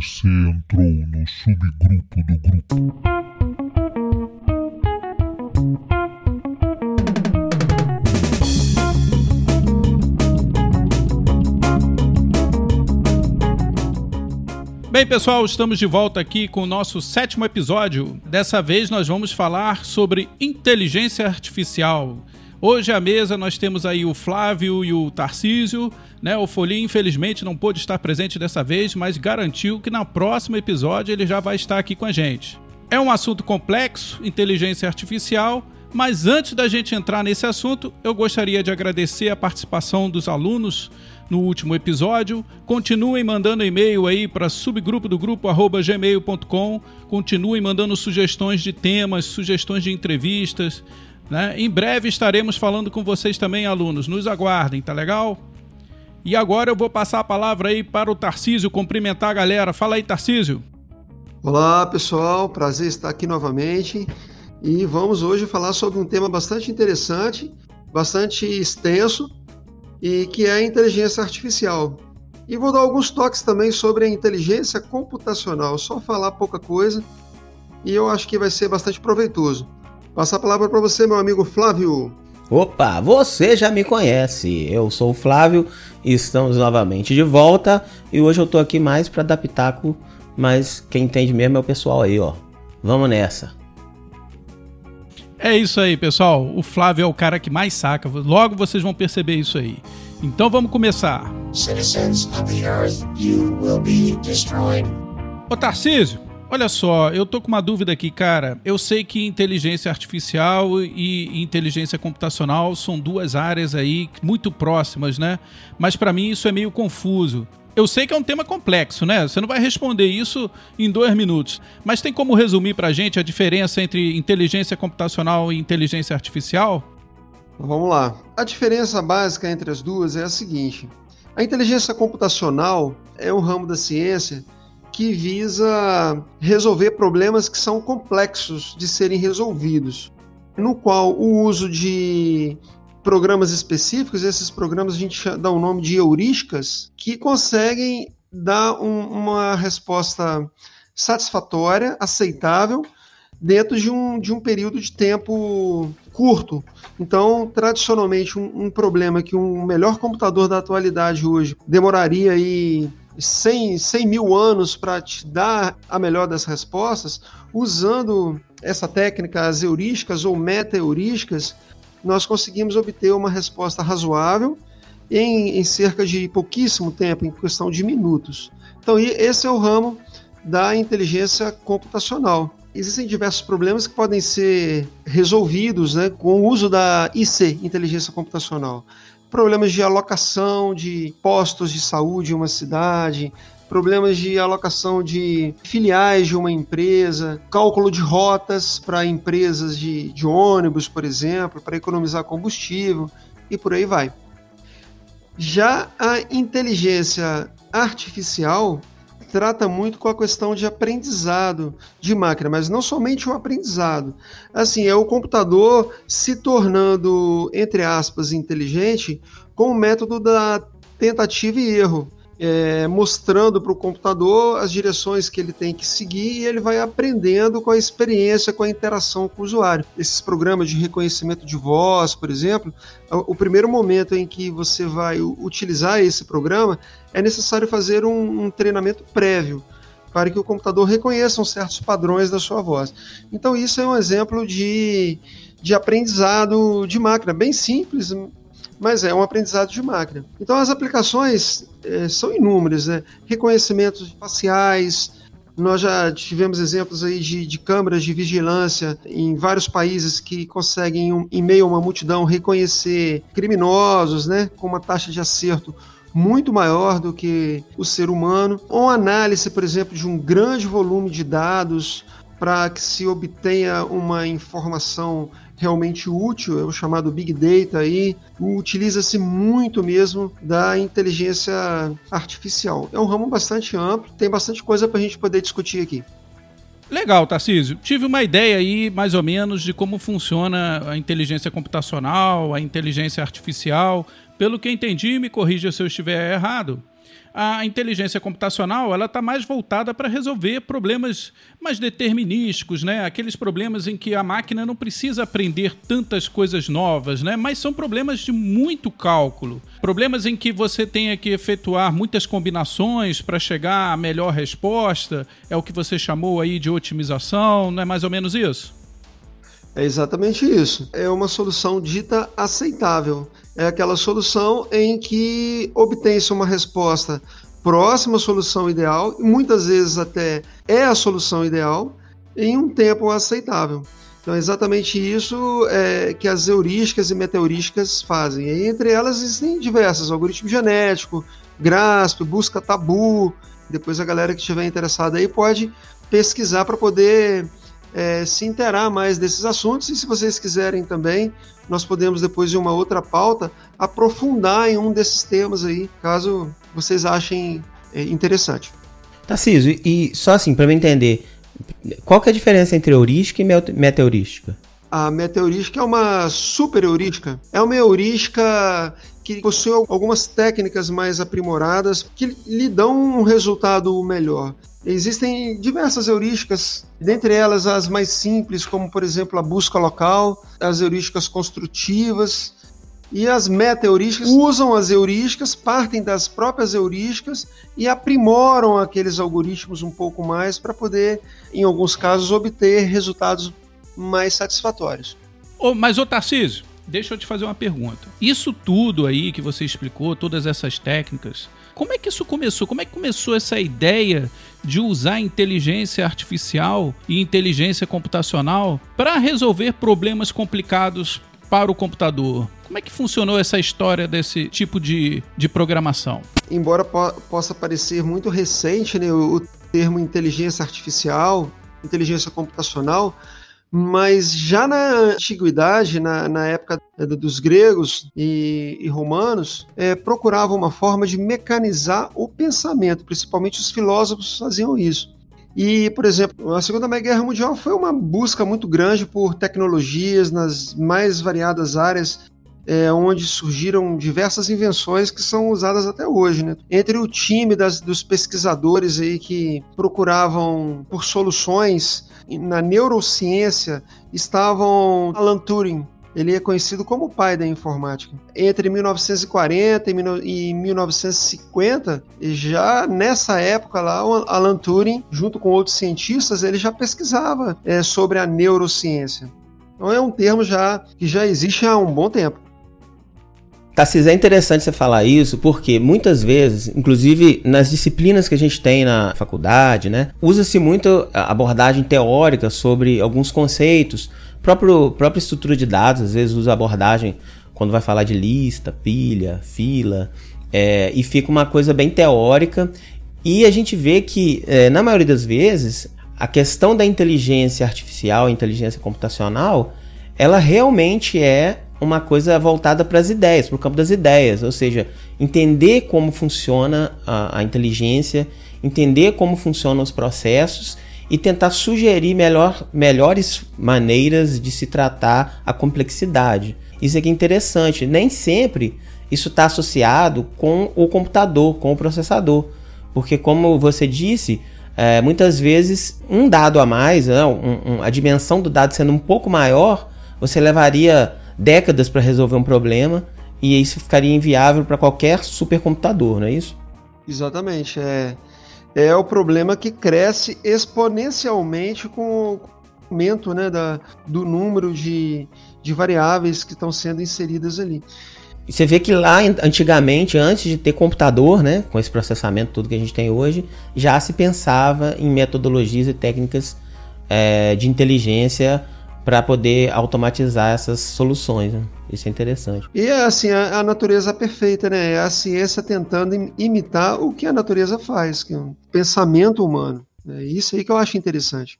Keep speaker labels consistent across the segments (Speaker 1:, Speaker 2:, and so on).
Speaker 1: Você entrou no subgrupo do grupo.
Speaker 2: Bem, pessoal, estamos de volta aqui com o nosso sétimo episódio. Dessa vez nós vamos falar sobre inteligência artificial. Hoje à mesa nós temos aí o Flávio e o Tarcísio. Né? O Folim, infelizmente, não pôde estar presente dessa vez, mas garantiu que no próximo episódio ele já vai estar aqui com a gente. É um assunto complexo, inteligência artificial, mas antes da gente entrar nesse assunto, eu gostaria de agradecer a participação dos alunos no último episódio. Continuem mandando e-mail aí para subgrupo do grupo gmail.com. Continuem mandando sugestões de temas, sugestões de entrevistas. Né? Em breve estaremos falando com vocês também, alunos. Nos aguardem, tá legal? E agora eu vou passar a palavra aí para o Tarcísio cumprimentar a galera. Fala aí, Tarcísio.
Speaker 3: Olá, pessoal. Prazer estar aqui novamente. E vamos hoje falar sobre um tema bastante interessante, bastante extenso, e que é a inteligência artificial. E vou dar alguns toques também sobre a inteligência computacional, só falar pouca coisa, e eu acho que vai ser bastante proveitoso. Passar a palavra para você, meu amigo Flávio.
Speaker 4: Opa, você já me conhece. Eu sou o Flávio e estamos novamente de volta. E hoje eu tô aqui mais para dar pitaco, mas quem entende mesmo é o pessoal aí, ó. Vamos nessa.
Speaker 2: É isso aí, pessoal. O Flávio é o cara que mais saca. Logo vocês vão perceber isso aí. Então vamos começar. Citizens of the Earth, you will be destroyed. Ô Tarcísio, olha só, eu tô com uma dúvida aqui, cara. Eu sei que inteligência artificial e inteligência computacional são duas áreas aí muito próximas, né? Mas para mim isso é meio confuso. Eu sei que é um tema complexo, né? Você não vai responder isso em dois minutos. Mas tem como resumir para a gente a diferença entre inteligência computacional e inteligência artificial?
Speaker 3: Vamos lá. A diferença básica entre as duas é a seguinte: a inteligência computacional é um ramo da ciência que visa resolver problemas que são complexos de serem resolvidos, no qual o uso de programas específicos, esses programas a gente dá o nome de heurísticas, que conseguem dar um, uma resposta satisfatória, aceitável, dentro de um, de um período de tempo curto. Então, tradicionalmente, um, um problema que um melhor computador da atualidade hoje demoraria aí 100, 100 mil anos para te dar a melhor das respostas, usando essa técnica, as heurísticas ou meta-heurísticas, nós conseguimos obter uma resposta razoável em, em, cerca de pouquíssimo tempo, em questão de minutos. Então, esse é o ramo da inteligência computacional. Existem diversos problemas que podem ser resolvidos né, com o uso da IC, inteligência computacional. Problemas de alocação de postos de saúde em uma cidade, problemas de alocação de filiais de uma empresa, cálculo de rotas para empresas de, de ônibus, por exemplo, para economizar combustível e por aí vai. Já a inteligência artificial trata muito com a questão de aprendizado de máquina, mas não somente o aprendizado. Assim, é o computador se tornando, entre aspas, inteligente com o método da tentativa e erro é, mostrando para o computador as direções que ele tem que seguir e ele vai aprendendo com a experiência, com a interação com o usuário. Esses programas de reconhecimento de voz, por exemplo, o primeiro momento em que você vai utilizar esse programa é necessário fazer um, um treinamento prévio para que o computador reconheça certos padrões da sua voz. Então, isso é um exemplo de, de aprendizado de máquina, bem simples, mas é um aprendizado de máquina. Então as aplicações é, são inúmeras, né? Reconhecimentos faciais, nós já tivemos exemplos aí de, de, câmeras de vigilância em vários países que conseguem, em meio a uma multidão, reconhecer criminosos, né, com uma taxa de acerto muito maior do que o ser humano. Ou análise, por exemplo, de um grande volume de dados para que se obtenha uma informação realmente útil, é o chamado Big Data aí, utiliza-se muito mesmo da inteligência artificial. É um ramo bastante amplo, tem bastante coisa para a gente poder discutir aqui.
Speaker 2: Legal, Tarcísio. Tive uma ideia aí, mais ou menos, de como funciona a inteligência computacional, a inteligência artificial. Pelo que entendi, me corrija se eu estiver errado. A inteligência computacional ela está mais voltada para resolver problemas mais determinísticos, né? Aqueles problemas em que a máquina não precisa aprender tantas coisas novas, né? Mas são problemas de muito cálculo, problemas em que você tenha que efetuar muitas combinações para chegar à melhor resposta. É o que você chamou aí de otimização, não é mais ou menos isso?
Speaker 3: É exatamente isso. É uma solução dita aceitável é aquela solução em que obtém-se uma resposta próxima à solução ideal, e muitas vezes até é a solução ideal, em um tempo aceitável. Então é exatamente isso é, que as heurísticas e metaheurísticas fazem. E entre elas existem diversas, algoritmo genético, GRASP, busca tabu. Depois a galera que estiver interessada aí pode pesquisar para poder é, se interar mais desses assuntos. E se vocês quiserem também, nós podemos, depois de uma outra pauta, aprofundar em um desses temas aí, caso vocês achem é, interessante.
Speaker 4: Tarcísio, e só assim, para eu entender, qual que é a diferença entre heurística e metaheurística?
Speaker 3: A metaheurística é uma super heurística. É uma heurística que possui algumas técnicas mais aprimoradas que lhe dão um resultado melhor. Existem diversas heurísticas, dentre elas as mais simples, como por exemplo a busca local, as heurísticas construtivas, e as meta-heurísticas usam as heurísticas, partem das próprias heurísticas e aprimoram aqueles algoritmos um pouco mais para poder, em alguns casos, obter resultados mais satisfatórios.
Speaker 2: Oh, mas, ô Tarcísio, deixa eu te fazer uma pergunta. Isso tudo aí que você explicou, todas essas técnicas, como é que isso começou? Como é que começou essa ideia de usar inteligência artificial e inteligência computacional para resolver problemas complicados para o computador? Como é que funcionou essa história desse tipo de, de programação?
Speaker 3: Embora po possa parecer muito recente né, o, o termo inteligência artificial, inteligência computacional, mas já na antiguidade, na, na época dos gregos e, e romanos, é, procuravam uma forma de mecanizar o pensamento, principalmente os filósofos faziam isso. E, por exemplo, a Segunda Guerra Mundial foi uma busca muito grande por tecnologias nas mais variadas áreas é, onde surgiram diversas invenções que são usadas até hoje. Né? Entre o time das, dos pesquisadores aí que procuravam por soluções na neurociência estavam Alan Turing. Ele é conhecido como o pai da informática. Entre 1940 e 1950, já nessa época lá, Alan Turing, junto com outros cientistas, ele já pesquisava é, sobre a neurociência. Então é um termo já que já existe há um bom tempo.
Speaker 4: Tassis, é interessante você falar isso porque muitas vezes, inclusive nas disciplinas que a gente tem na faculdade, né, usa-se muito a abordagem teórica sobre alguns conceitos. Próprio própria estrutura de dados, às vezes usa abordagem quando vai falar de lista, pilha, fila, é, e fica uma coisa bem teórica. E a gente vê que, é, na maioria das vezes, a questão da inteligência artificial, inteligência computacional, ela realmente é uma coisa voltada para as ideias, para o campo das ideias, ou seja, entender como funciona a, a, inteligência, entender como funcionam os processos e tentar sugerir melhor, melhores maneiras de se tratar a complexidade. Isso aqui é interessante. Nem sempre isso está associado com o computador, com o processador, porque como você disse, é, muitas vezes um dado a mais, né, um, um, a dimensão do dado sendo um pouco maior, você levaria décadas para resolver um problema e isso ficaria inviável para qualquer supercomputador, não é isso?
Speaker 3: Exatamente. É, é o problema que cresce exponencialmente com o aumento né, da, do número de, de variáveis que estão sendo inseridas ali.
Speaker 4: E você vê que lá antigamente, antes de ter computador, né, com esse processamento tudo que a gente tem hoje, já se pensava em metodologias e técnicas é, de inteligência para poder automatizar essas soluções. Né? Isso é interessante.
Speaker 3: E é assim, a, a, natureza perfeita, né? É a ciência tentando imitar o que a natureza faz, que é um pensamento humano. É isso aí que eu acho interessante.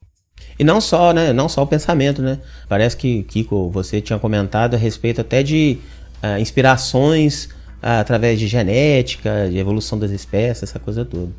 Speaker 4: E não só, né? Não só o pensamento, né? Parece que, Kiko, você tinha comentado a respeito até de uh, inspirações uh, através de genética, de evolução das espécies, essa coisa toda.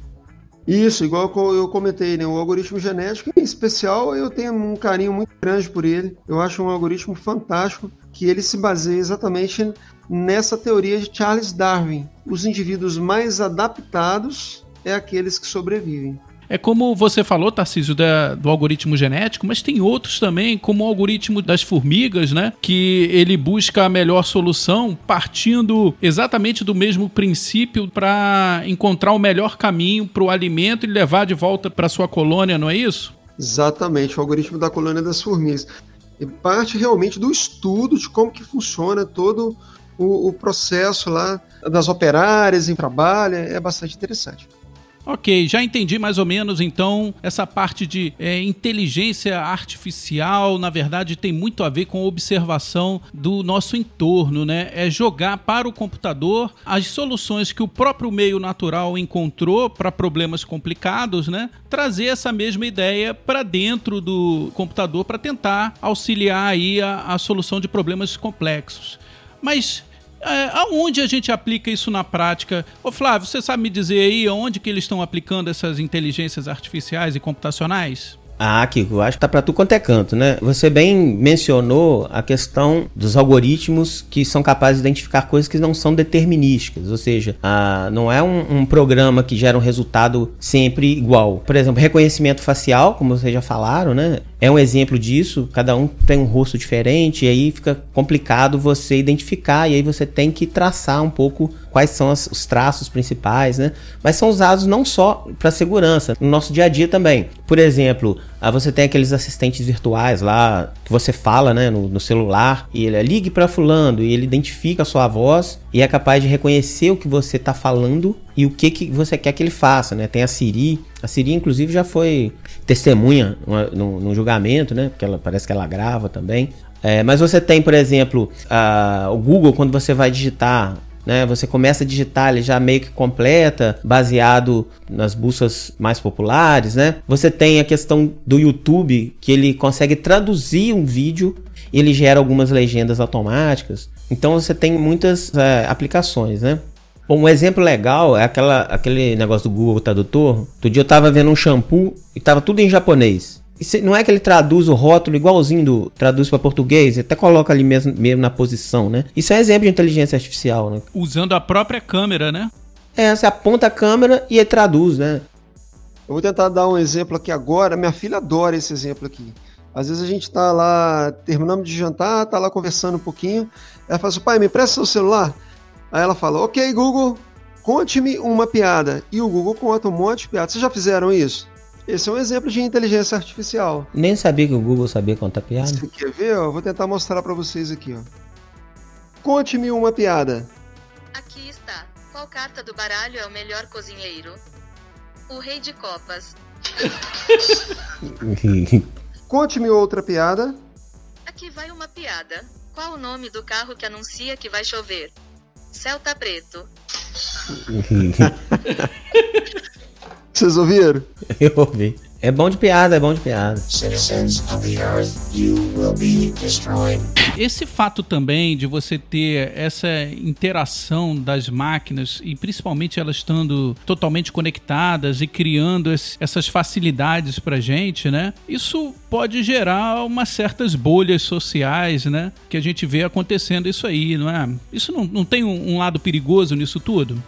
Speaker 3: Isso, igual eu comentei, né? O algoritmo genético, em especial, eu tenho um carinho muito grande por ele. Eu acho um algoritmo fantástico, que ele se baseia exatamente nessa teoria de Charles Darwin. Os indivíduos mais adaptados é aqueles que sobrevivem.
Speaker 2: É como você falou, Tarcísio, da, do algoritmo genético, mas tem outros também, como o algoritmo das formigas, né? Que ele busca a melhor solução partindo exatamente do mesmo princípio para encontrar o melhor caminho para o alimento e levar de volta para sua colônia, não é isso?
Speaker 3: Exatamente, o algoritmo da colônia das formigas. E parte realmente do estudo de como que funciona todo o, o processo lá das operárias em trabalho, é bastante interessante.
Speaker 2: Ok, já entendi mais ou menos então essa parte de é, inteligência artificial, na verdade tem muito a ver com observação do nosso entorno, né? É jogar para o computador as soluções que o próprio meio natural encontrou para problemas complicados, né? Trazer essa mesma ideia para dentro do computador para tentar auxiliar aí a, a solução de problemas complexos. Mas é, aonde a gente aplica isso na prática? Ô Flávio, você sabe me dizer aí aonde que eles estão aplicando essas inteligências artificiais e computacionais?
Speaker 4: Ah, Kiko, acho que tá para tu quanto é canto, né? Você bem mencionou a questão dos algoritmos que são capazes de identificar coisas que não são determinísticas, ou seja, ah, não é um, um, programa que gera um resultado sempre igual. Por exemplo, reconhecimento facial, como vocês já falaram, né? É um exemplo disso, cada um tem um rosto diferente e aí fica complicado você identificar e aí você tem que traçar um pouco quais são as, os traços principais, né? Mas são usados não só para segurança, no nosso dia a dia também. Por exemplo, ah, você tem aqueles assistentes virtuais lá que você fala né, no, no celular e ele é, ligue para fulano e ele identifica a sua voz e é capaz de reconhecer o que você está falando e o que, que você quer que ele faça, né? Tem a Siri, a Siri inclusive já foi testemunha no, julgamento, né? Porque ela parece que ela grava também. É, mas você tem, por exemplo, a, o Google quando você vai digitar né? Você começa a digitar, ele já meio que completa, baseado nas buscas mais populares, né? Você tem a questão do YouTube, que ele consegue traduzir um vídeo e ele gera algumas legendas automáticas. Então você tem muitas é, aplicações, né? Bom, um exemplo legal é aquela, aquele negócio do Google Tradutor. Outro dia eu tava vendo um shampoo e tava tudo em japonês não é que ele traduz o rótulo igualzinho do traduz para português, até coloca ali mesmo, mesmo na posição, né? Isso é exemplo de inteligência artificial, né?
Speaker 2: Usando a própria câmera, né?
Speaker 4: É, você aponta a câmera e ele traduz, né?
Speaker 3: Eu vou tentar dar um exemplo aqui agora. Minha filha adora esse exemplo aqui. Às vezes a gente tá lá, terminamos de jantar, tá lá conversando um pouquinho. Ela fala assim, pai, me empresta seu celular. Aí ela fala, ok, Google, conte-me uma piada. E o Google conta um monte de piadas. Vocês já fizeram isso? Esse é um exemplo de inteligência artificial.
Speaker 4: Nem sabia que o Google sabia contar piada.
Speaker 3: Você quer ver? Eu vou tentar mostrar para vocês aqui. Ó. Conte-me uma piada.
Speaker 5: Aqui está. Qual carta do baralho é o melhor cozinheiro? O rei de copas.
Speaker 3: Conte-me outra piada.
Speaker 5: Aqui vai uma piada. Qual o nome do carro que anuncia que vai chover? Celta Preto.
Speaker 3: Vocês ouviram?
Speaker 4: Eu ouvi. É bom de piada, é bom de piada.
Speaker 2: Esse fato também de você ter essa interação das máquinas e principalmente elas estando totalmente conectadas e criando esse, essas facilidades pra gente, né? Isso pode gerar umas certas bolhas sociais, né? Que a gente vê acontecendo isso aí, não é? Isso não, não tem um, um lado perigoso nisso tudo?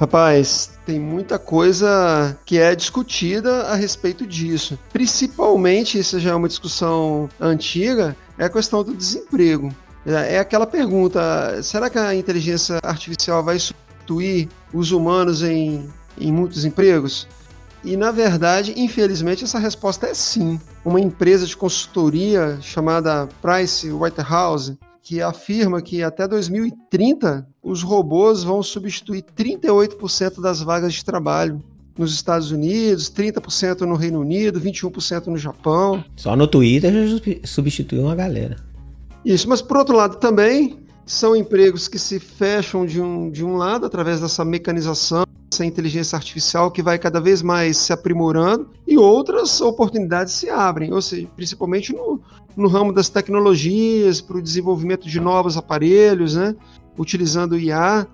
Speaker 3: Rapaz, tem muita coisa que é discutida a respeito disso. Principalmente, isso já é uma discussão antiga, é a questão do desemprego. É, é aquela pergunta: será que a inteligência artificial vai substituir os humanos em, em muitos empregos? E na verdade, infelizmente, essa resposta é sim. Uma empresa de consultoria chamada Price Waterhouse que afirma que até 2030 os robôs vão substituir 38% das vagas de trabalho nos Estados Unidos, 30% no Reino Unido, 21% no Japão.
Speaker 4: Só no Twitter já substituiu uma galera.
Speaker 3: Isso, mas por outro lado também são empregos que se fecham de um, de um lado através dessa mecanização, essa inteligência artificial que vai cada vez mais se aprimorando e outras oportunidades se abrem, ou seja, principalmente no, no ramo das tecnologias, para o desenvolvimento de novos aparelhos, né? Utilizando o IA.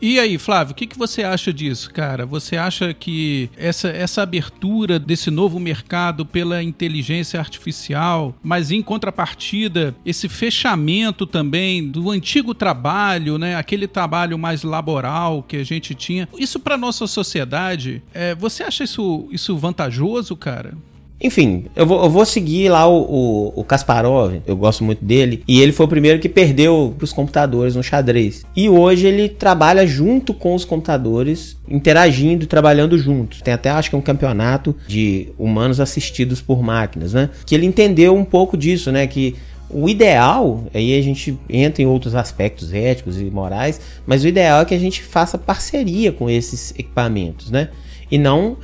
Speaker 2: E aí, Flávio, o que, que você acha disso, cara? Você acha que essa, essa abertura desse novo mercado pela inteligência artificial, mas em contrapartida, esse fechamento também do antigo trabalho, né? Aquele trabalho mais laboral que a gente tinha. Isso para nossa sociedade, é, você acha isso, isso vantajoso, cara?
Speaker 4: Enfim, eu vou, eu vou seguir lá o, o, o, Kasparov, eu gosto muito dele, e ele foi o primeiro que perdeu para os computadores no xadrez. E hoje ele trabalha junto com os computadores, interagindo, trabalhando juntos. Tem até, acho que um campeonato de humanos assistidos por máquinas, né? Que ele entendeu um pouco disso, né? Que o ideal, aí a gente entra em outros aspectos éticos e morais, mas o ideal é que a gente faça parceria com esses equipamentos, né? E não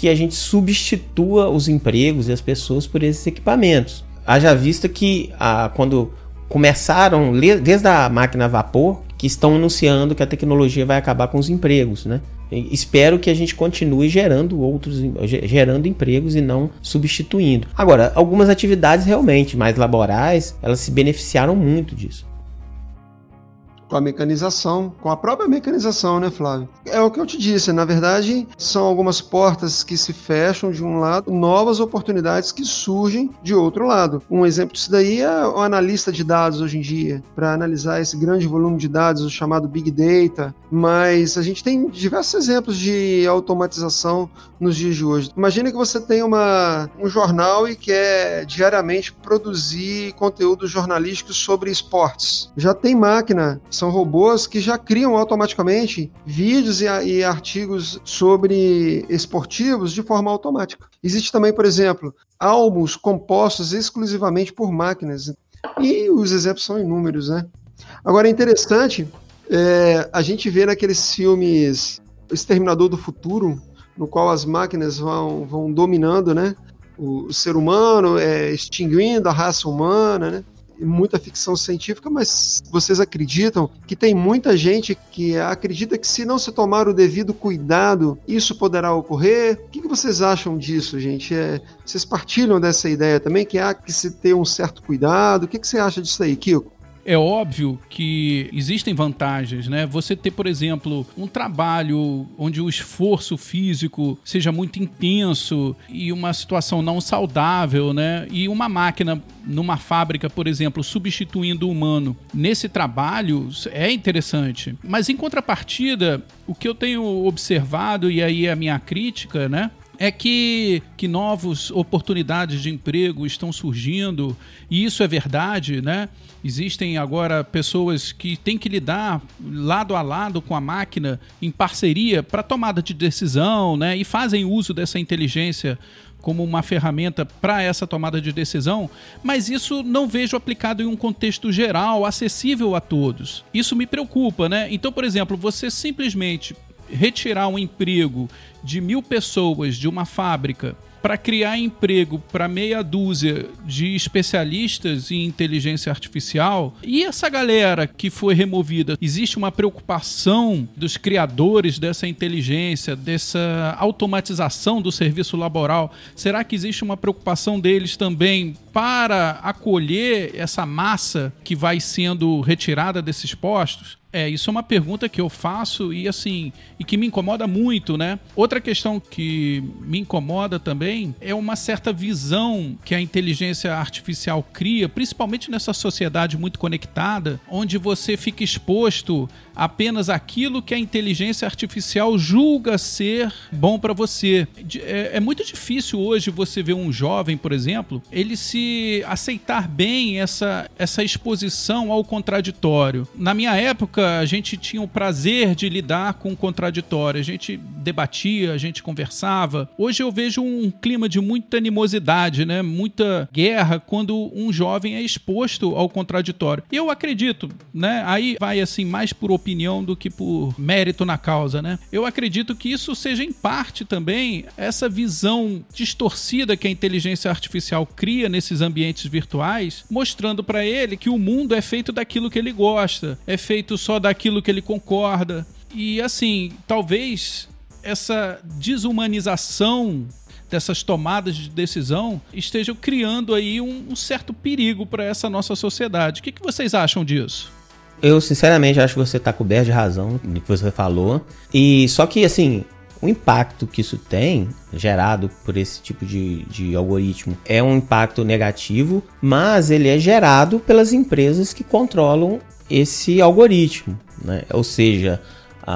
Speaker 4: que a gente substitua os empregos e as pessoas por esses equipamentos. Haja vista que ah, quando começaram, desde a máquina a vapor, que estão anunciando que a tecnologia vai acabar com os empregos, né? Espero que a gente continue gerando outros, gerando empregos e não substituindo. Agora, algumas atividades realmente mais laborais, elas se beneficiaram muito disso
Speaker 3: com a mecanização, com a própria mecanização, né, Flávio? É o que eu te disse, na verdade, são algumas portas que se fecham de um lado, novas oportunidades que surgem de outro lado. Um exemplo disso daí é o analista de dados hoje em dia, para analisar esse grande volume de dados, o chamado Big Data, mas a gente tem diversos exemplos de automatização nos dias de hoje. Imagina que você tem uma, um jornal e quer diariamente produzir conteúdo jornalístico sobre esportes. Já tem máquina são robôs que já criam automaticamente vídeos e, e artigos sobre esportivos de forma automática. Existe também, por exemplo, álbuns compostos exclusivamente por máquinas. E os exemplos são inúmeros, né? Agora é interessante é, a gente ver naqueles filmes Exterminador do Futuro, no qual as máquinas vão, vão dominando, né? O, o ser humano, é, extinguindo a raça humana, né? Muita ficção científica, mas vocês acreditam que tem muita gente que acredita que se não se tomar o devido cuidado, isso poderá ocorrer? O que, vocês acham disso, gente? É, vocês partilham dessa ideia também, que há que se ter um certo cuidado? O que, que você acha disso aí, Kiko?
Speaker 2: É óbvio que existem vantagens, né? Você ter, por exemplo, um trabalho onde o esforço físico seja muito intenso e uma situação não saudável, né? E uma máquina numa fábrica, por exemplo, substituindo o humano nesse trabalho é interessante. Mas em contrapartida, o que eu tenho observado e aí é a minha crítica, né? É que, que novas oportunidades de emprego estão surgindo, e isso é verdade, né? Existem agora pessoas que têm que lidar lado a lado com a máquina em parceria para tomada de decisão, né? E fazem uso dessa inteligência como uma ferramenta para essa tomada de decisão, mas isso não vejo aplicado em um contexto geral, acessível a todos. Isso me preocupa, né? Então, por exemplo, você simplesmente retirar um emprego de mil pessoas de uma fábrica para criar emprego para meia dúzia de especialistas em inteligência artificial. E essa galera que foi removida, existe uma preocupação dos criadores dessa inteligência, dessa automatização do serviço laboral? Será que existe uma preocupação deles também para acolher essa massa que vai sendo retirada desses postos? É, isso é uma pergunta que eu faço e assim, e que me incomoda muito, né? Outra questão que me incomoda também é uma certa visão que a inteligência artificial cria, principalmente nessa sociedade muito conectada, onde você fica exposto apenas aquilo que a inteligência artificial julga ser bom para você. É, é, muito difícil hoje você ver um jovem, por exemplo, ele se aceitar bem essa, essa exposição ao contraditório. Na minha época, a gente tinha o prazer de lidar com o contraditório, a gente debatia, a gente conversava. Hoje eu vejo um clima de muita animosidade, né? muita guerra quando um jovem é exposto ao contraditório. Eu acredito, né? aí vai assim mais por opinião do que por mérito na causa, né? Eu acredito que isso seja em parte também essa visão distorcida que a inteligência artificial cria nesses ambientes virtuais, mostrando para ele que o mundo é feito daquilo que ele gosta, é feito só daquilo que ele concorda. E assim, talvez essa desumanização dessas tomadas de decisão estejam criando aí um, um certo perigo para essa nossa sociedade. O que, que vocês acham disso?
Speaker 4: Eu, sinceramente, acho que você está coberto de razão no que você falou. E só que, assim, o impacto que isso tem, gerado por esse tipo de, de algoritmo, é um impacto negativo, mas ele é gerado pelas empresas que controlam esse algoritmo. Né? Ou seja,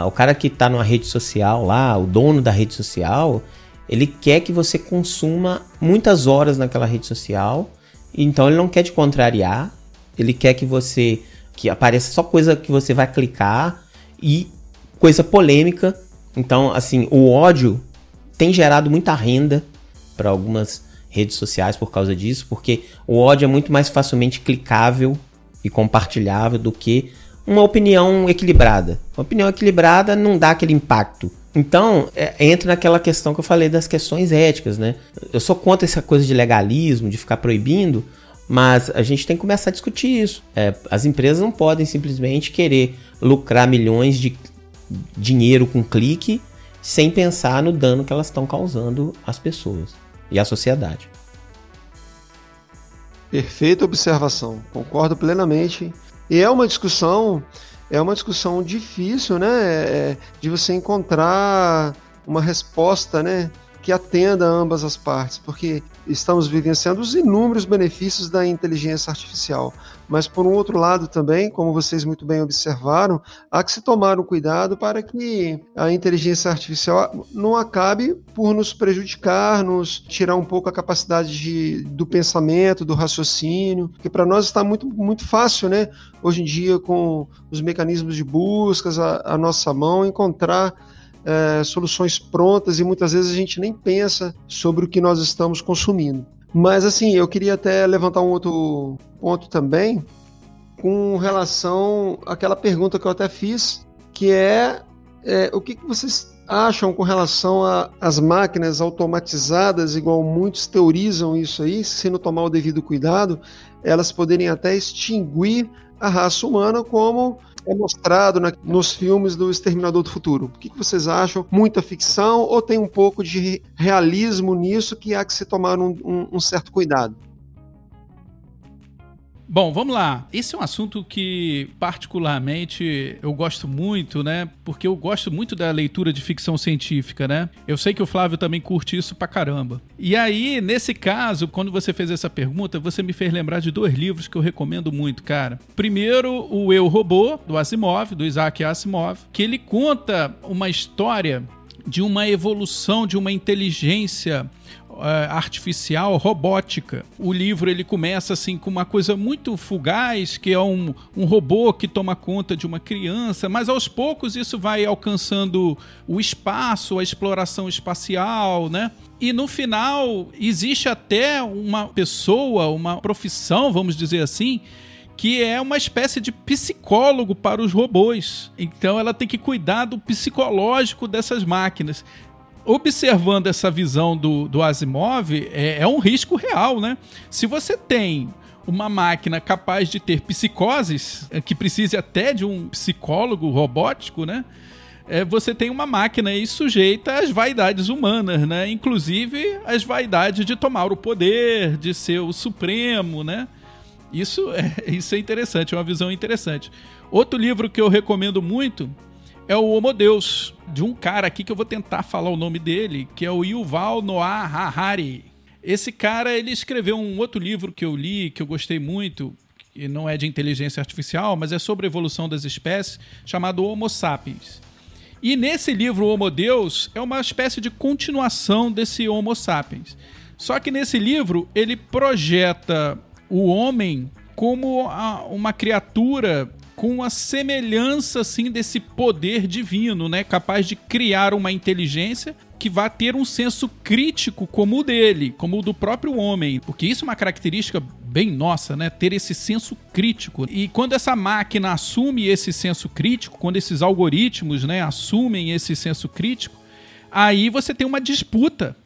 Speaker 4: o cara que está numa rede social lá, o dono da rede social, ele quer que você consuma muitas horas naquela rede social, então ele não quer te contrariar, ele quer que você que apareça só coisa que você vai clicar e coisa polêmica. Então, assim, o ódio tem gerado muita renda para algumas redes sociais por causa disso, porque o ódio é muito mais facilmente clicável e compartilhável do que uma opinião equilibrada. Uma opinião equilibrada não dá aquele impacto. Então, é, entra naquela questão que eu falei das questões éticas, né? Eu sou contra essa coisa de legalismo, de ficar proibindo, mas a gente tem que começar a discutir isso. É, as empresas não podem simplesmente querer lucrar milhões de dinheiro com clique sem pensar no dano que elas estão causando às pessoas e à sociedade.
Speaker 3: Perfeita observação, concordo plenamente. E é uma discussão, é uma discussão difícil, né? É, de você encontrar uma resposta, né? que atenda ambas as partes, porque estamos vivenciando os inúmeros benefícios da inteligência artificial. Mas, por um outro lado, também, como vocês muito bem observaram, há que se tomar um cuidado para que a inteligência artificial não acabe por nos prejudicar, nos tirar um pouco a capacidade de, do pensamento, do raciocínio, porque para nós está muito, muito fácil, né? Hoje em dia, com os mecanismos de buscas à, à nossa mão, encontrar é, soluções prontas e muitas vezes a gente nem pensa sobre o que nós estamos consumindo. Mas assim, eu queria até levantar um outro ponto também com relação àquela pergunta que eu até fiz, que é, é o que, que vocês acham com relação às máquinas automatizadas, igual muitos teorizam isso aí, se não tomar o devido cuidado, elas poderem até extinguir a raça humana como é mostrado na, nos filmes do Exterminador do Futuro. O que, que, vocês acham? Muita ficção ou tem um pouco de realismo nisso que há que se tomar um, um, um certo cuidado?
Speaker 2: Bom, vamos lá. Esse é um assunto que, particularmente, eu gosto muito, né? Porque eu gosto muito da leitura de ficção científica, né? Eu sei que o Flávio também curte isso pra caramba. E aí, nesse caso, quando você fez essa pergunta, você me fez lembrar de dois livros que eu recomendo muito, cara. Primeiro, o Eu Robô, do Asimov, do Isaac Asimov, que ele conta uma história de uma evolução de uma inteligência artificial robótica. O livro ele começa assim com uma coisa muito fugaz, que é um, um robô que toma conta de uma criança, mas aos poucos isso vai alcançando o espaço, a exploração espacial, né? E no final existe até uma pessoa, uma profissão, vamos dizer assim, que é uma espécie de psicólogo para os robôs. Então ela tem que cuidar do psicológico dessas máquinas observando essa visão do, do Asimov, é, é um risco real, né? Se você tem uma máquina capaz de ter psicoses, é, que precise até de um psicólogo robótico, né? É, você tem uma máquina aí sujeita às vaidades humanas, né? Inclusive as vaidades de tomar o poder, de ser o supremo, né? Isso é, isso é interessante, é uma visão interessante. Outro livro que eu recomendo muito é o Homo Deus, de um cara aqui que eu vou tentar falar o nome dele, que é o Yuval Noah Harari. Esse cara, ele escreveu um outro livro que eu li, que eu gostei muito, que não é de inteligência artificial, mas é sobre a evolução das espécies, chamado Homo Sapiens. E nesse livro, Homo Deus, é uma espécie de continuação desse Homo Sapiens. Só que nesse livro, ele projeta o homem como uma criatura com a semelhança assim desse poder divino, né, capaz de criar uma inteligência que vai ter um senso crítico como o dele, como o do próprio homem, porque isso é uma característica bem nossa, né, ter esse senso crítico. E quando essa máquina assume esse senso crítico, quando esses algoritmos, né, assumem esse senso crítico, aí você tem uma disputa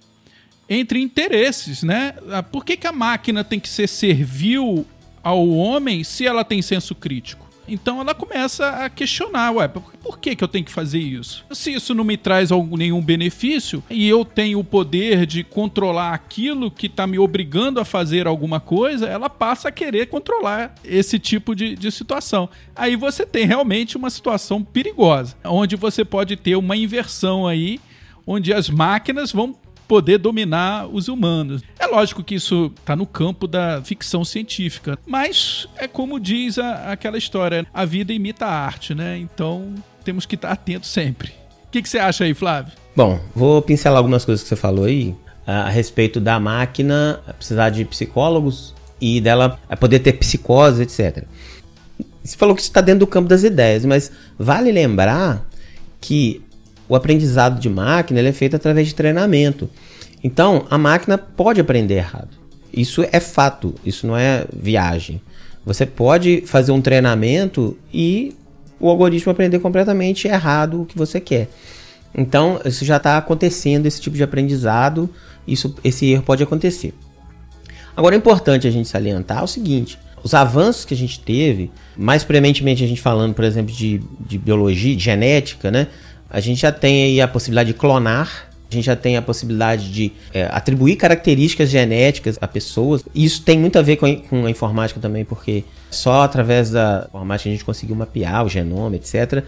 Speaker 2: entre interesses, né? Por que, que a máquina tem que ser servil ao homem se ela tem senso crítico? Então ela começa a questionar, ué, por que, que eu tenho que fazer isso? Se isso não me traz algum, nenhum benefício e eu tenho o poder de controlar aquilo que está me obrigando a fazer alguma coisa, ela passa a querer controlar esse tipo de, de situação. Aí você tem realmente uma situação perigosa, onde você pode ter uma inversão aí, onde as máquinas vão poder dominar os humanos. É lógico que isso está no campo da ficção científica, mas é como diz a, aquela história: a vida imita a arte, né? Então temos que estar atentos sempre. O que, que você acha aí, Flávio?
Speaker 4: Bom, vou pincelar algumas coisas que você falou aí a respeito da máquina precisar de psicólogos e dela poder ter psicose, etc. Você falou que isso está dentro do campo das ideias, mas vale lembrar que o aprendizado de máquina é feito através de treinamento. Então, a máquina pode aprender errado. Isso é fato, isso não é viagem. Você pode fazer um treinamento e o algoritmo aprender completamente errado o que você quer. Então, isso já está acontecendo, esse tipo de aprendizado, isso, esse erro pode acontecer. Agora, é importante a gente salientar o seguinte: os avanços que a gente teve, mais premente a gente falando, por exemplo, de, de biologia, de genética, né? A gente já tem aí a possibilidade de clonar, a gente já tem a possibilidade de é, atribuir características genéticas a pessoas. Isso tem muito a ver com a, com a informática também, porque só através da informática a gente conseguiu mapear o genoma, etc.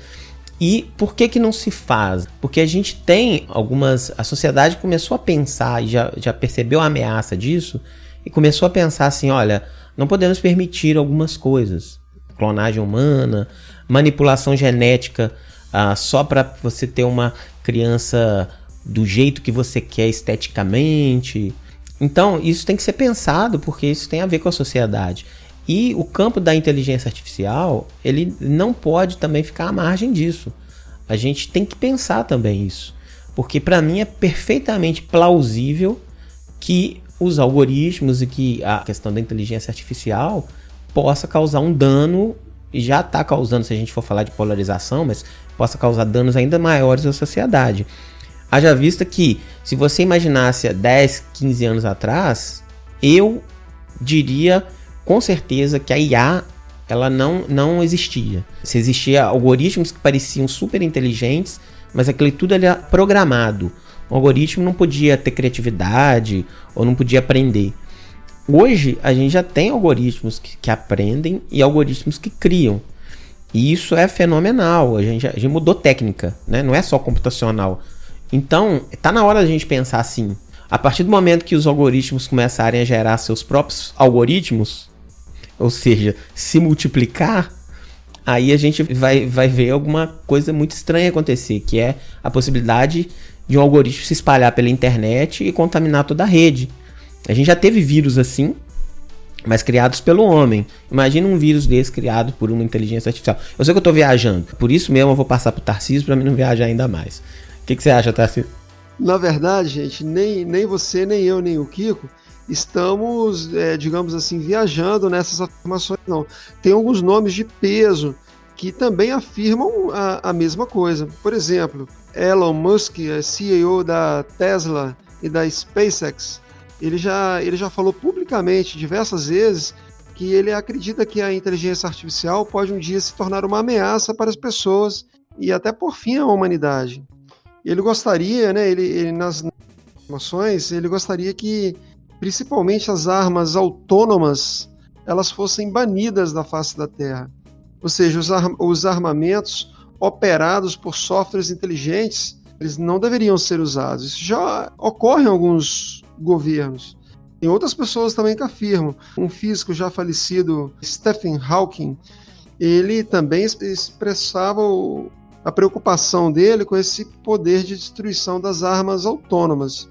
Speaker 4: E por que que não se faz? Porque a gente tem algumas. A sociedade começou a pensar e já, já percebeu a ameaça disso e começou a pensar assim: olha, não podemos permitir algumas coisas. Clonagem humana, manipulação genética ah, só para você ter uma criança do jeito que você quer esteticamente. Então, isso tem que ser pensado porque isso tem a ver com a sociedade. E o campo da inteligência artificial, ele não pode também ficar à margem disso. A gente tem que pensar também isso. Porque para mim é perfeitamente plausível que os algoritmos e que a questão da inteligência artificial possa causar um dano e já está causando, se a gente for falar de polarização, mas possa causar danos ainda maiores à sociedade. Haja vista que, se você imaginasse há 10, 15 anos atrás, eu diria com certeza que a IA ela não, não existia. Se existia algoritmos que pareciam super inteligentes, mas aquele tudo era programado. O algoritmo não podia ter criatividade ou não podia aprender. Hoje a gente já tem algoritmos que, que aprendem e algoritmos que criam. E isso é fenomenal. A gente, a gente mudou técnica, né? não é só computacional. Então, está na hora da gente pensar assim. A partir do momento que os algoritmos começarem a gerar seus próprios algoritmos, ou seja, se multiplicar, aí a gente vai, vai ver alguma coisa muito estranha acontecer, que é a possibilidade de um algoritmo se espalhar pela internet e contaminar toda a rede. A gente já teve vírus assim, mas criados pelo homem. Imagina um vírus desse criado por uma inteligência artificial. Eu sei que eu estou viajando, por isso mesmo eu vou passar para o Tarcísio para mim não viajar ainda mais. O que, que você acha, Tarcísio?
Speaker 3: Na verdade, gente, nem, nem você, nem eu, nem o Kiko estamos, é, digamos assim, viajando nessas afirmações, não. Tem alguns nomes de peso que também afirmam a, a mesma coisa. Por exemplo, Elon Musk, CEO da Tesla e da SpaceX, ele já, ele já falou publicamente diversas vezes que ele acredita que a inteligência artificial pode um dia se tornar uma ameaça para as pessoas e até por fim a humanidade. Ele gostaria, né, ele, ele nas informações, ele gostaria que principalmente as armas autônomas elas fossem banidas da face da Terra. Ou seja, os, ar os armamentos operados por softwares inteligentes, eles não deveriam ser usados. Isso já ocorre em alguns governos. Tem outras pessoas também que afirmam. Um físico já falecido, Stephen Hawking, ele também expressava a preocupação dele com esse poder de destruição das armas autônomas.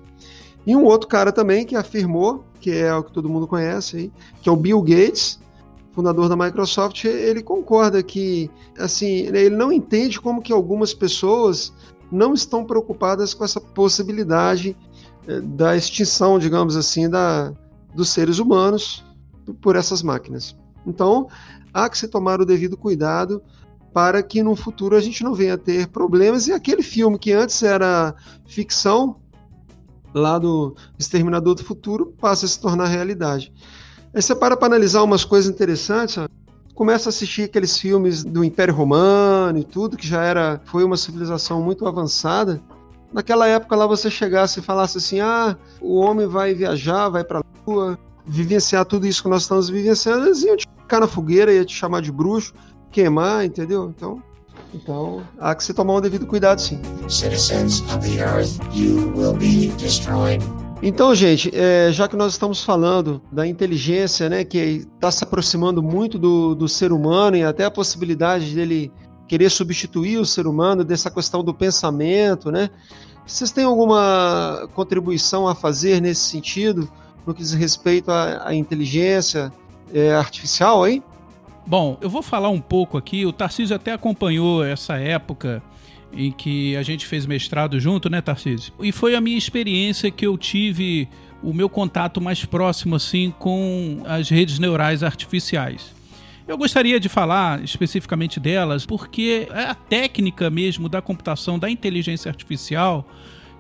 Speaker 3: E um outro cara também que afirmou, que é o que todo mundo conhece, que é o Bill Gates, fundador da Microsoft, ele concorda que, assim, ele não entende como que algumas pessoas não estão preocupadas com essa possibilidade da extinção, digamos assim, da, dos seres humanos por essas máquinas. Então, há que se tomar o devido cuidado para que no futuro a gente não venha a ter problemas e aquele filme que antes era ficção, lá do Exterminador do Futuro, passe a se tornar realidade. Aí você para para analisar umas coisas interessantes. começa a assistir aqueles filmes do Império Romano e tudo, que já era foi uma civilização muito avançada. Naquela época lá você chegasse e falasse assim: "Ah, o homem vai viajar, vai para a lua, vivenciar tudo isso que nós estamos vivenciando", eles iam te ficar na fogueira, ia te chamar de bruxo, queimar, entendeu? Então, então, há que se tomar um devido cuidado, sim. Citizens of the Earth, you will be destroyed. Então, gente, é, já que nós estamos falando da inteligência, né, que está se aproximando muito do, do ser humano e até a possibilidade dele querer substituir o ser humano, dessa questão do pensamento, né? Vocês têm alguma contribuição a fazer nesse sentido, no que diz respeito à, à inteligência é, artificial, hein?
Speaker 2: Bom, eu vou falar um pouco aqui. O Tarcísio até acompanhou essa época em que a gente fez mestrado junto, né, Tarcísio? E foi a minha experiência que eu tive o meu contato mais próximo assim com as redes neurais artificiais. Eu gostaria de falar especificamente delas porque é a técnica mesmo da computação, da inteligência artificial,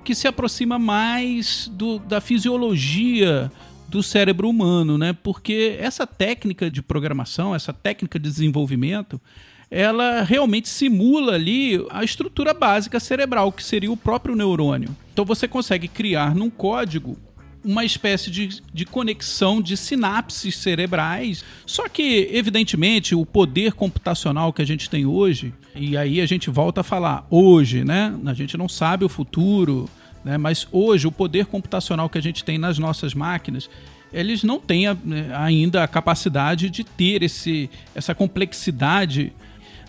Speaker 2: que se aproxima mais do, da fisiologia do cérebro humano, né? Porque essa técnica de programação, essa técnica de desenvolvimento, ela realmente simula ali a estrutura básica cerebral, que seria o próprio neurônio. Então você consegue criar num código uma espécie de, de conexão de sinapses cerebrais. Só que, evidentemente, o poder computacional que a gente tem hoje, e aí a gente volta a falar hoje, né? A gente não sabe o futuro, né? Mas hoje, o poder computacional que a gente tem nas nossas máquinas, eles não têm né, ainda a capacidade de ter esse, essa complexidade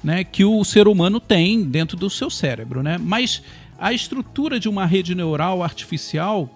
Speaker 2: né, que o ser humano tem dentro do seu cérebro. Né? Mas a estrutura de uma rede neural artificial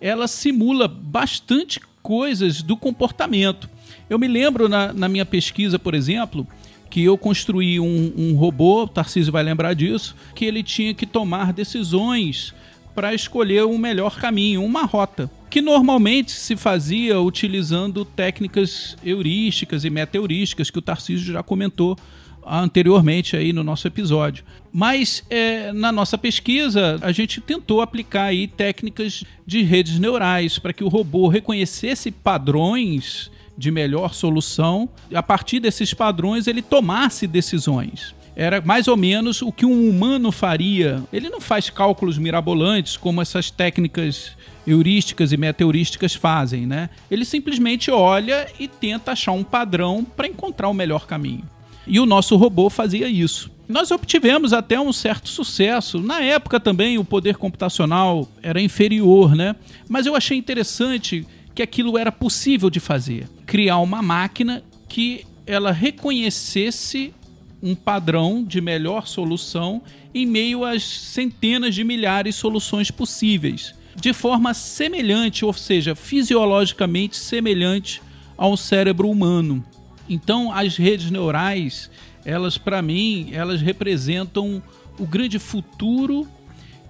Speaker 2: ela simula bastante coisas do comportamento. Eu me lembro na, na minha pesquisa, por exemplo, que eu construí um, um robô, o Tarcísio vai lembrar disso, que ele tinha que tomar decisões para escolher o um melhor caminho, uma rota, que normalmente se fazia utilizando técnicas heurísticas e metaheurísticas que o Tarcísio já comentou anteriormente aí no nosso episódio. Mas é, na nossa pesquisa a gente tentou aplicar aí técnicas de redes neurais para que o robô reconhecesse padrões de melhor solução. A partir desses padrões ele tomasse decisões era mais ou menos o que um humano faria. Ele não faz cálculos mirabolantes como essas técnicas heurísticas e metaheurísticas fazem, né? Ele simplesmente olha e tenta achar um padrão para encontrar o melhor caminho. E o nosso robô fazia isso. Nós obtivemos até um certo sucesso. Na época também o poder computacional era inferior, né? Mas eu achei interessante que aquilo era possível de fazer. Criar uma máquina que ela reconhecesse um padrão de melhor solução em meio às centenas de milhares de soluções possíveis, de forma semelhante, ou seja, fisiologicamente semelhante ao cérebro humano. Então, as redes neurais, elas para mim, elas representam o grande futuro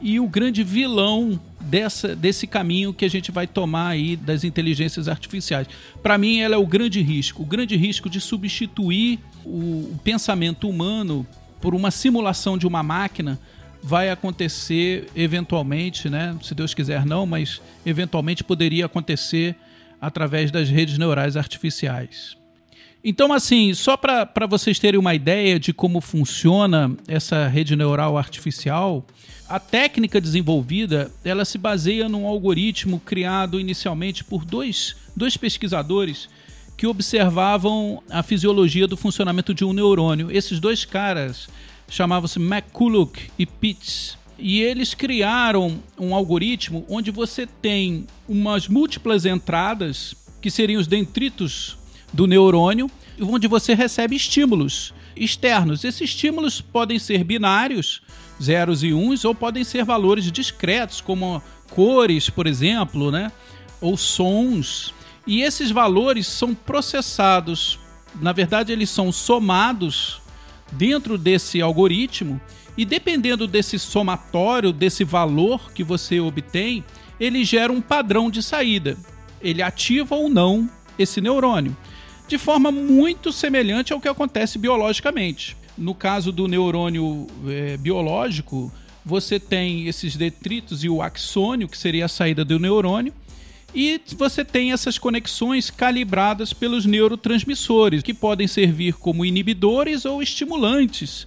Speaker 2: e o grande vilão dessa, desse caminho que a gente vai tomar aí das inteligências artificiais. Para mim, ela é o grande risco, o grande risco de substituir o, o pensamento humano por uma simulação de uma máquina vai acontecer eventualmente, né? Se Deus quiser não, mas eventualmente poderia acontecer através das redes neurais artificiais. Então, assim, só para vocês terem uma ideia de como funciona essa rede neural artificial, a técnica desenvolvida ela se baseia num algoritmo criado inicialmente por dois, dois pesquisadores que observavam a fisiologia do funcionamento de um neurônio. Esses dois caras chamavam-se McCulloch e Pitts. E eles criaram um algoritmo onde você tem umas múltiplas entradas, que seriam os dendritos do neurônio, onde você recebe estímulos externos. Esses estímulos podem ser binários, zeros e uns, ou podem ser valores discretos, como cores, por exemplo, né? ou sons. E esses valores são processados, na verdade, eles são somados dentro desse algoritmo, e dependendo desse somatório, desse valor que você obtém, ele gera um padrão de saída. Ele ativa ou não esse neurônio, de forma muito semelhante ao que acontece biologicamente. No caso do neurônio é, biológico, você tem esses detritos e o axônio, que seria a saída do neurônio, E você tem essas conexões calibradas pelos neurotransmissores, que podem servir como inibidores ou estimulantes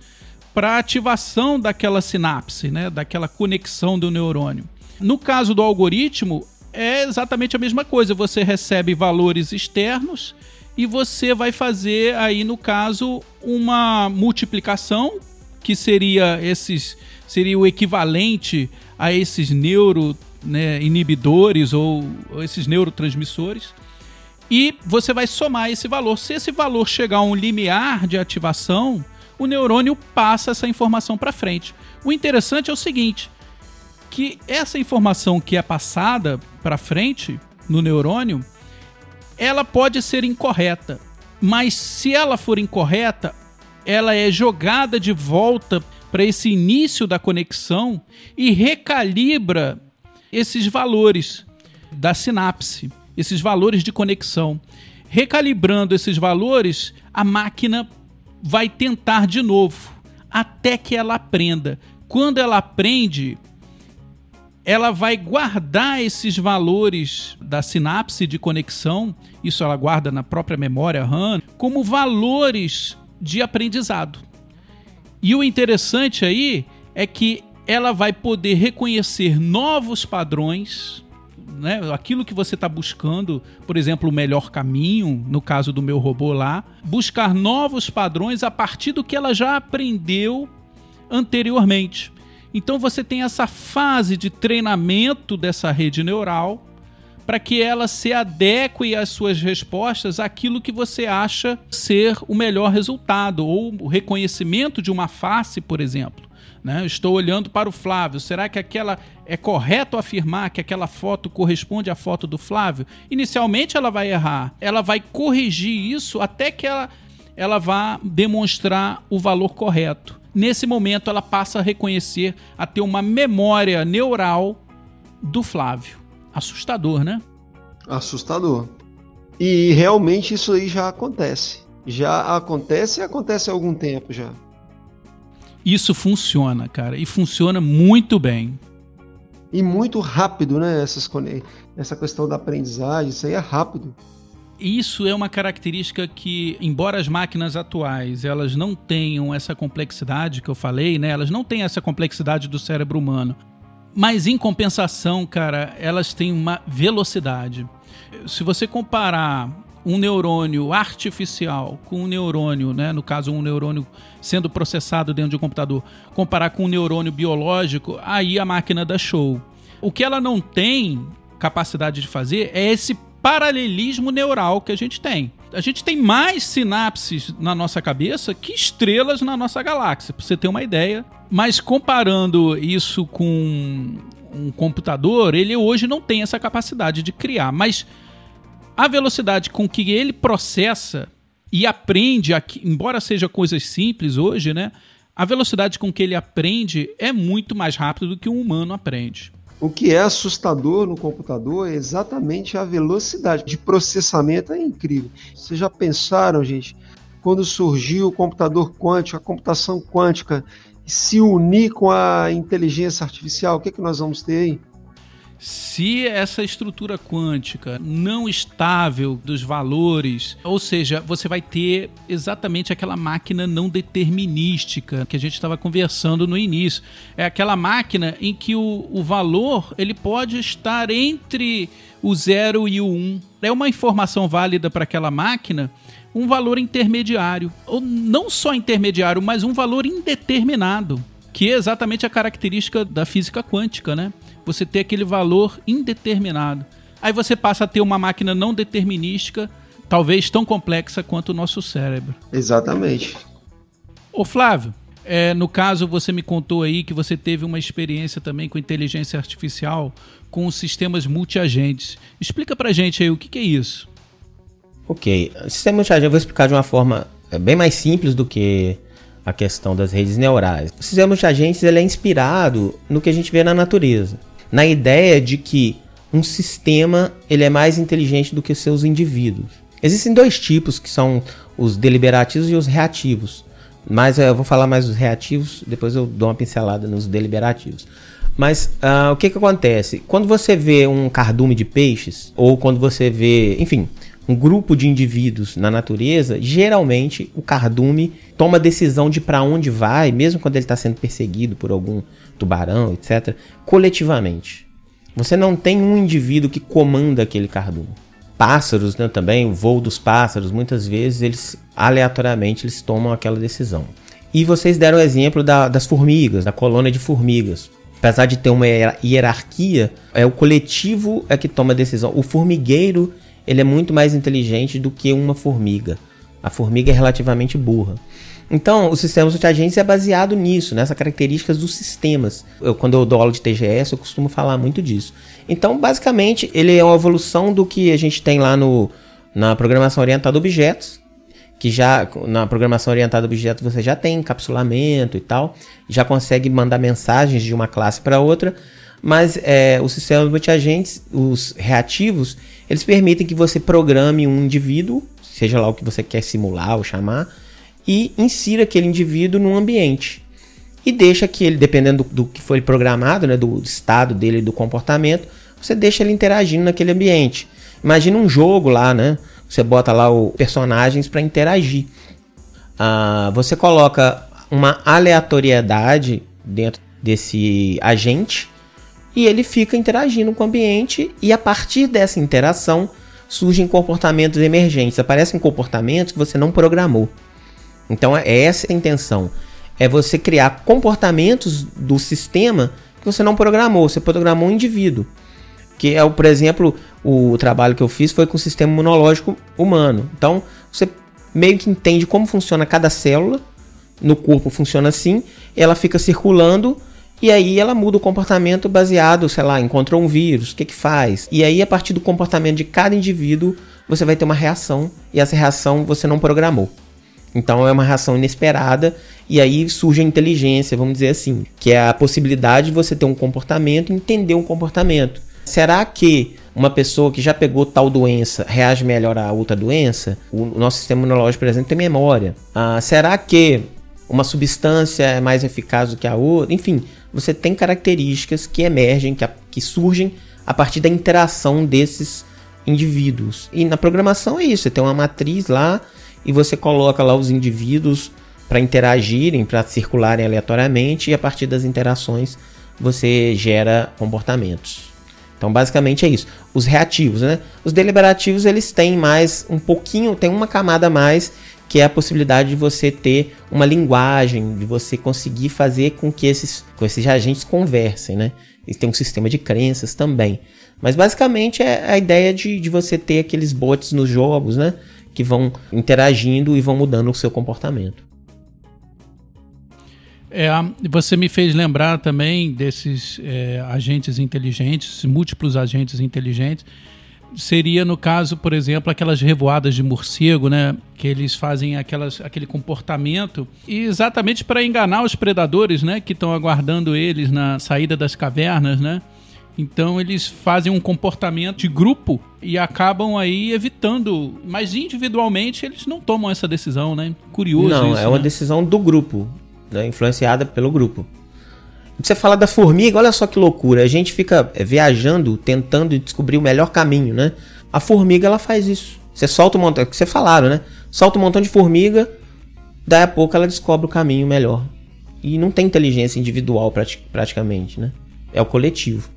Speaker 2: para ativação daquela sinapse, né, daquela conexão do neurônio. No caso do algoritmo, é exatamente a mesma coisa. Você recebe valores externos e você vai fazer aí no caso uma multiplicação que seria esses seria o equivalente a esses neuro né, inibidores ou, ou esses neurotransmissores e você vai somar esse valor. Se esse valor chegar a um limiar de ativação, o neurônio passa essa informação para frente. O interessante é o seguinte, que essa informação que é passada para frente no neurônio, ela pode ser incorreta, mas se ela for incorreta, ela é jogada de volta para esse início da conexão e recalibra esses valores da sinapse, esses valores de conexão. Recalibrando esses valores, a máquina vai tentar de novo, até que ela aprenda. Quando ela aprende, ela vai guardar esses valores da sinapse de conexão, isso ela guarda na própria memória RAM, como valores de aprendizado. E o interessante aí é que ela vai poder reconhecer novos padrões, né? aquilo que você está buscando, por exemplo, o melhor caminho, no caso do meu robô lá, buscar novos padrões a partir do que ela já aprendeu anteriormente. Então você tem essa fase de treinamento dessa rede neural para que ela se adeque às suas respostas àquilo que você acha ser o melhor resultado, ou o reconhecimento de uma face, por exemplo. Né? Estou olhando para o Flávio. Será que aquela é correto afirmar que aquela foto corresponde à foto do Flávio? Inicialmente ela vai errar. Ela vai corrigir isso até que ela, ela vá demonstrar o valor correto nesse momento ela passa a reconhecer, a ter uma memória neural do Flávio. Assustador, né?
Speaker 3: Assustador. E realmente isso aí já acontece. Já acontece e acontece há algum tempo já.
Speaker 2: Isso funciona, cara, e funciona muito bem.
Speaker 3: E muito rápido, né? Essas, essa questão da aprendizagem, isso aí é rápido
Speaker 2: isso é uma característica que, embora as máquinas atuais elas não tenham essa complexidade que eu falei, né? Elas não têm essa complexidade do cérebro humano. Mas em compensação, cara, elas têm uma velocidade. Se você comparar um neurônio artificial com um neurônio, né, no caso um neurônio sendo processado dentro de um computador, comparar com um neurônio biológico, aí a máquina dá show. O que ela não tem capacidade de fazer é esse paralelismo neural que a gente tem. A gente tem mais sinapses na nossa cabeça que estrelas na nossa galáxia, para você ter uma ideia. Mas comparando isso com um computador, ele hoje não tem essa capacidade de criar. Mas a velocidade com que ele processa e aprende, embora seja coisas simples hoje, né? A velocidade com que ele aprende é muito mais rápido do que um humano aprende.
Speaker 3: O que é assustador no computador é exatamente a velocidade de processamento, é incrível. Vocês já pensaram, gente, quando surgiu o computador quântico, a computação quântica, se unir com a inteligência artificial, o que, é que nós vamos ter aí?
Speaker 2: Se essa estrutura quântica não estável dos valores, ou seja, você vai ter exatamente aquela máquina não determinística que a gente estava conversando no início. É aquela máquina em que o, o valor ele pode estar entre o zero e o um. É uma informação válida para aquela máquina um valor intermediário. Ou não só intermediário, mas um valor indeterminado. Que é exatamente a característica da física quântica, né? Você ter aquele valor indeterminado. Aí você passa a ter uma máquina não determinística, talvez tão complexa quanto o nosso cérebro.
Speaker 3: Exatamente.
Speaker 2: Ô Flávio, é, no caso você me contou aí que você teve uma experiência também com inteligência artificial com sistemas multiagentes. Explica pra gente aí o que, que é isso.
Speaker 4: Ok, sistema multiagente eu vou explicar de uma forma é, bem mais simples do que a questão das redes neurais. O sistema multiagentes ele é inspirado no que a gente vê na natureza na ideia de que um sistema ele é mais inteligente do que seus indivíduos. Existem dois tipos que são os deliberativos e os reativos. Mas eu vou falar mais dos reativos, depois eu dou uma pincelada nos deliberativos. Mas uh, o que que acontece? Quando você vê um cardume de peixes, ou quando você vê, enfim, um grupo de indivíduos na natureza, geralmente o cardume toma decisão de para onde vai, mesmo quando ele está sendo perseguido por algum tubarão, etc., coletivamente. Você não tem um indivíduo que comanda aquele cardume. Pássaros, né, também, o voo dos pássaros, muitas vezes eles aleatoriamente eles tomam aquela decisão. E vocês deram o exemplo da, das formigas, da colônia de formigas. Apesar de ter uma hierarquia, é o coletivo é que toma a decisão. O formigueiro ele é muito mais inteligente do que uma formiga. A formiga é relativamente burra. Então, o sistema multiagentes é baseado nisso, nessas características dos sistemas. Eu, quando eu dou aula de TGS, eu costumo falar muito disso. Então, basicamente, ele é uma evolução do que a gente tem lá no, na programação orientada a objetos, que já na programação orientada a objetos você já tem encapsulamento e tal, já consegue mandar mensagens de uma classe para outra, mas é, os sistemas multiagentes, os reativos, eles permitem que você programe um indivíduo, seja lá o que você quer simular ou chamar, e insira aquele indivíduo num ambiente. E deixa que ele, dependendo do, do que foi programado, né, do estado dele, do comportamento, você deixa ele interagindo naquele ambiente. Imagina um jogo lá, né? Você bota lá os personagens para interagir. Ah, você coloca uma aleatoriedade dentro desse agente e ele fica interagindo com o ambiente e a partir dessa interação surgem comportamentos emergentes, aparecem comportamentos que você não programou. Então é essa a intenção, é você criar comportamentos do sistema que você não programou, você programou um indivíduo. Que é, por exemplo, o trabalho que eu fiz foi com o sistema imunológico humano. Então, você meio que entende como funciona cada célula no corpo funciona assim, ela fica circulando e aí ela muda o comportamento baseado, sei lá, encontrou um vírus, o que que faz? E aí a partir do comportamento de cada indivíduo, você vai ter uma reação e essa reação você não programou. Então é uma reação inesperada e aí surge a inteligência, vamos dizer assim, que é a possibilidade de você ter um comportamento entender um comportamento. Será que uma pessoa que já pegou tal doença reage melhor a outra doença? O nosso sistema imunológico, por exemplo, tem memória. Ah, será que uma substância é mais eficaz do que a outra? Enfim, você tem características que emergem, que, que surgem a partir da interação desses indivíduos. E na programação é isso, você tem uma matriz lá e você coloca lá os indivíduos para interagirem, para circularem aleatoriamente e a partir das interações você gera comportamentos. Então, basicamente é isso. Os reativos, né? Os deliberativos, eles têm mais um pouquinho, tem uma camada a mais, que é a possibilidade de você ter uma linguagem, de você conseguir fazer com que esses, com esses agentes conversem, né? Eles têm um sistema de crenças também. Mas basicamente é a ideia de, de você ter aqueles bots nos jogos, né? que vão interagindo e vão mudando o seu comportamento.
Speaker 2: É, você me fez lembrar também desses é, agentes inteligentes, múltiplos agentes inteligentes. Seria, no caso, por exemplo, aquelas revoadas de morcego, né? Que eles fazem aquelas, aquele comportamento exatamente para enganar os predadores, né? Que estão aguardando eles na saída das cavernas, né? Então eles fazem um comportamento de grupo e acabam aí evitando, mas individualmente eles não tomam essa decisão, né? Curioso
Speaker 4: Não,
Speaker 2: isso,
Speaker 4: é uma
Speaker 2: né?
Speaker 4: decisão do grupo, né? influenciada pelo grupo. Você fala da formiga, olha só que loucura. A gente fica é, viajando, tentando descobrir o melhor caminho, né? A formiga ela faz isso. Você solta um montão, é que você falaram, né? Solta um montão de formiga, daí a pouco ela descobre o caminho melhor. E não tem inteligência individual praticamente, né? É o coletivo.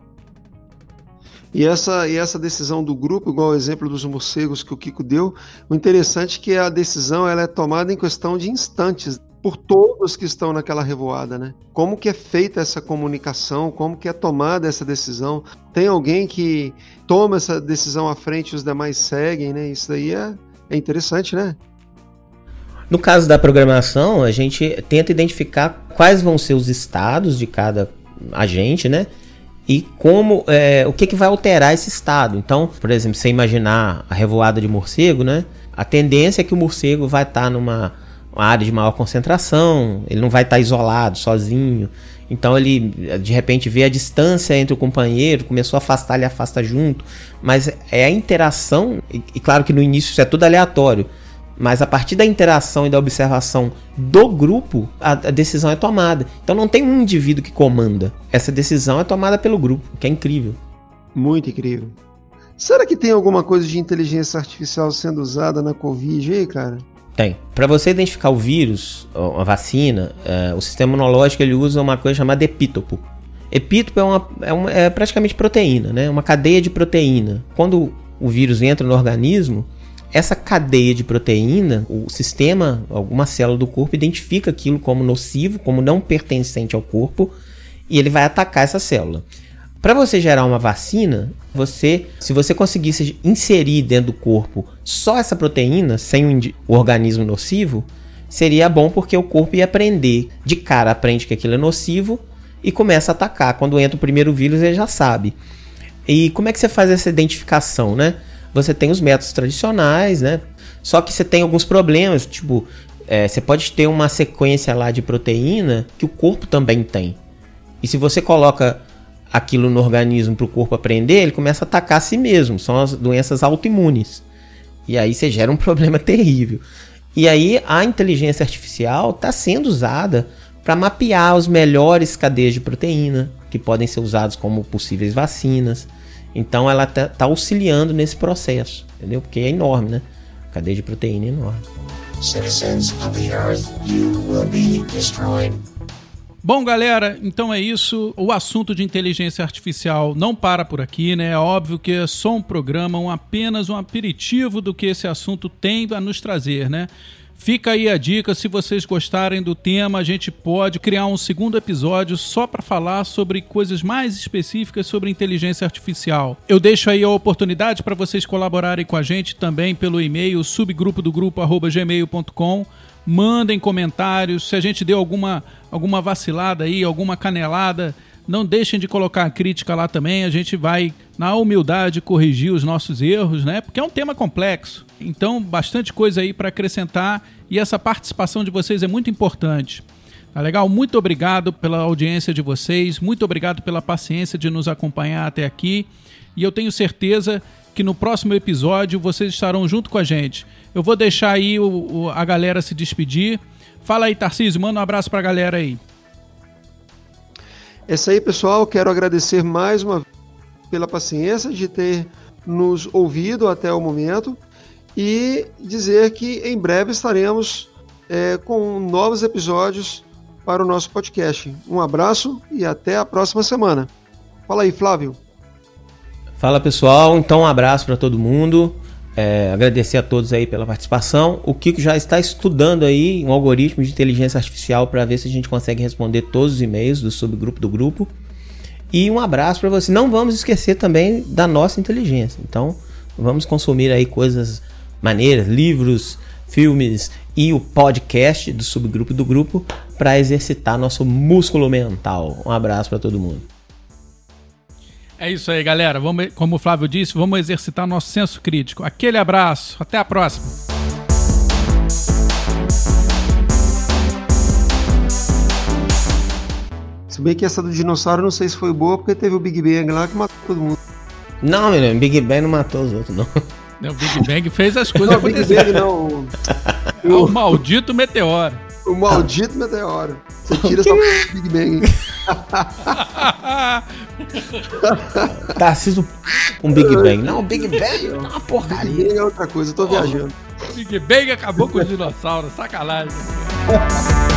Speaker 3: E essa, e essa decisão do grupo, igual o exemplo dos morcegos que o Kiko deu, o interessante é que a decisão ela é tomada em questão de instantes por todos que estão naquela revoada, né? Como que é feita essa comunicação, como que é tomada essa decisão? Tem alguém que toma essa decisão à frente e os demais seguem, né? Isso daí é, é interessante, né?
Speaker 4: No caso da programação, a gente tenta identificar quais vão ser os estados de cada agente, né? e como é, o que, que vai alterar esse estado. Então, por exemplo, você imaginar a revoada de morcego, né? A tendência é que o morcego vai estar tá numa área de maior concentração, ele não vai estar tá isolado, sozinho. Então ele de repente vê a distância entre o companheiro, começou a afastar, ele afasta junto. Mas é a interação, e, e claro que no início isso é tudo aleatório. Mas a partir da interação e da observação do grupo, a, a, decisão é tomada. Então não tem um indivíduo que comanda. Essa decisão é tomada pelo grupo, que é incrível.
Speaker 3: Muito incrível. Será que tem alguma coisa de inteligência artificial sendo usada na Covid aí, cara?
Speaker 4: Tem. Para você identificar o vírus, a vacina, é, o sistema imunológico ele usa uma coisa chamada epítopo. Epítopo é, uma, é, uma, é praticamente proteína, né? Uma cadeia de proteína. Quando o vírus entra no organismo, essa cadeia de proteína, o sistema, alguma célula do corpo identifica aquilo como nocivo, como não pertencente ao corpo, e ele vai atacar essa célula. Para você gerar uma vacina, você, se você conseguisse inserir dentro do corpo só essa proteína, sem o, o organismo nocivo, seria bom porque o corpo ia aprender, de cara aprende que aquilo é nocivo e começa a atacar. Quando entra o primeiro vírus, ele já sabe. E como é que você faz essa identificação, né? Você tem os métodos tradicionais, né? Só que você tem alguns problemas, tipo, é, você pode ter uma sequência lá de proteína que o corpo também tem. E se você coloca aquilo no organismo para o corpo aprender, ele começa a atacar a si mesmo. São as doenças autoimunes. E aí você gera um problema terrível. E aí a inteligência artificial está sendo usada para mapear os melhores cadeias de proteína que podem ser usados como possíveis vacinas. Então ela está tá auxiliando nesse processo, entendeu? Porque é enorme, né? Cadeia de proteína é enorme. Citizens of the Earth, you will be
Speaker 2: destroyed. Bom, galera, então é isso. O assunto de inteligência artificial não para por aqui, né? É óbvio que é só um programa, um, apenas um aperitivo do que esse assunto tem a nos trazer, né? Fica aí a dica, se vocês gostarem do tema, a gente pode criar um segundo episódio só para falar sobre coisas mais específicas sobre inteligência artificial. Eu deixo aí a oportunidade para vocês colaborarem com a gente também pelo e-mail subgrupo do grupo gmail.com. Mandem comentários, se a gente deu alguma alguma vacilada aí, alguma canelada, não deixem de colocar a crítica lá também. A gente vai, na humildade, corrigir os nossos erros, né? Porque é um tema complexo. Então, bastante coisa aí para acrescentar e essa participação de vocês é muito importante. Tá legal? Muito obrigado pela audiência de vocês, muito obrigado pela paciência de nos acompanhar até aqui. E eu tenho certeza que no próximo episódio vocês estarão junto com a gente. Eu vou deixar aí o, o, a galera se despedir. Fala aí, Tarcísio, manda um abraço para a galera aí.
Speaker 3: É isso aí, pessoal. Quero agradecer mais uma vez pela paciência de ter nos ouvido até o momento e dizer que em breve estaremos é, com novos episódios para o nosso podcast. Um abraço e até a próxima semana. Fala aí, Flávio.
Speaker 4: Fala pessoal, então um abraço para todo mundo. É, agradecer a todos aí pela participação. O Kiko já está estudando aí um algoritmo de inteligência artificial para ver se a gente consegue responder todos os e-mails do subgrupo do grupo. E um abraço para você. Não vamos esquecer também da nossa inteligência. Então, vamos consumir aí coisas maneiras, livros, filmes e o podcast do subgrupo do grupo para exercitar nosso músculo mental. Um abraço para todo mundo.
Speaker 2: É isso aí, galera. Vamos, como o Flávio disse, vamos exercitar nosso senso crítico. Aquele abraço. Até a próxima.
Speaker 3: Se bem que essa do dinossauro não sei se foi boa porque teve o Big Bang lá que matou todo mundo.
Speaker 4: Não, menino, Big Bang não matou os outros, não.
Speaker 2: não o Big Bang fez as coisas não, acontecerem. Big Bang não. O... o maldito meteoro.
Speaker 3: O maldito meteoro. Você tira essa Big Bang.
Speaker 4: Tarcísio um Big Bang. Não, Big Bang é uma porcaria. Big
Speaker 3: Bang é outra coisa, eu tô oh, viajando.
Speaker 2: Big Bang acabou com o dinossauro, sacanagem.